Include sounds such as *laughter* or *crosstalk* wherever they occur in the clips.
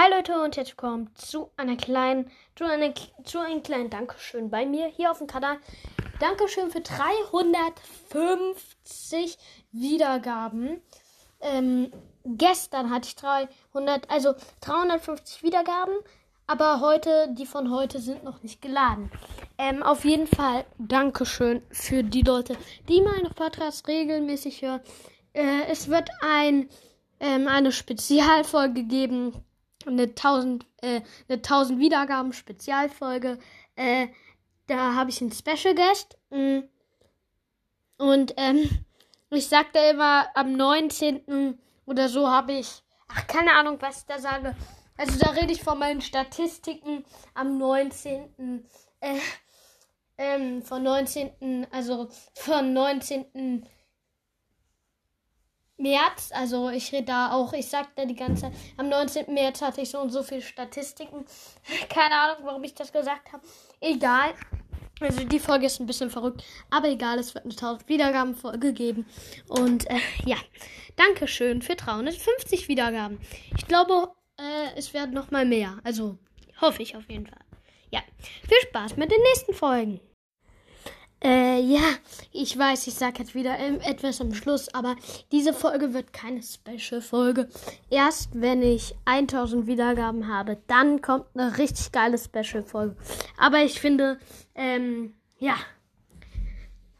Hi Leute und herzlich willkommen zu einer kleinen, zu, einer, zu einem kleinen Dankeschön bei mir hier auf dem Kanal. Dankeschön für 350 Wiedergaben. Ähm, gestern hatte ich 300, also 350 Wiedergaben, aber heute, die von heute sind noch nicht geladen. Ähm, auf jeden Fall Dankeschön für die Leute, die meine Podcasts regelmäßig hören. Äh, es wird ein, ähm, eine Spezialfolge geben eine 1000, äh, eine 1000 Wiedergaben Spezialfolge. Äh, da habe ich einen Special Guest. Mm. Und ähm, *laughs* ich sagte immer, am 19. oder so habe ich, ach, keine Ahnung, was ich da sage. Also da rede ich von meinen Statistiken am 19. Äh, ähm, von 19. Also von 19. März, also ich rede da auch, ich sagte die ganze Zeit, am 19. März hatte ich so und so viele Statistiken. *laughs* Keine Ahnung, warum ich das gesagt habe. Egal. Also die Folge ist ein bisschen verrückt, aber egal, es wird eine 1000 Wiedergaben-Folge geben. Und äh, ja, Dankeschön für 350 Wiedergaben. Ich glaube, äh, es werden noch mal mehr. Also hoffe ich auf jeden Fall. Ja, viel Spaß mit den nächsten Folgen. Äh, ja, ich weiß, ich sage jetzt wieder etwas am Schluss, aber diese Folge wird keine Special-Folge. Erst wenn ich 1000 Wiedergaben habe, dann kommt eine richtig geile Special-Folge. Aber ich finde, ähm, ja,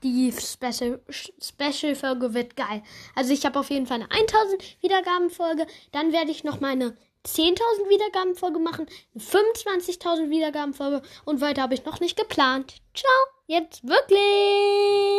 die Special-Folge wird geil. Also ich habe auf jeden Fall eine 1000 Wiedergaben-Folge. Dann werde ich noch meine 10.000 Wiedergaben-Folge machen, eine 25.000 Wiedergaben-Folge und weiter habe ich noch nicht geplant. Ciao! Jetzt wirklich!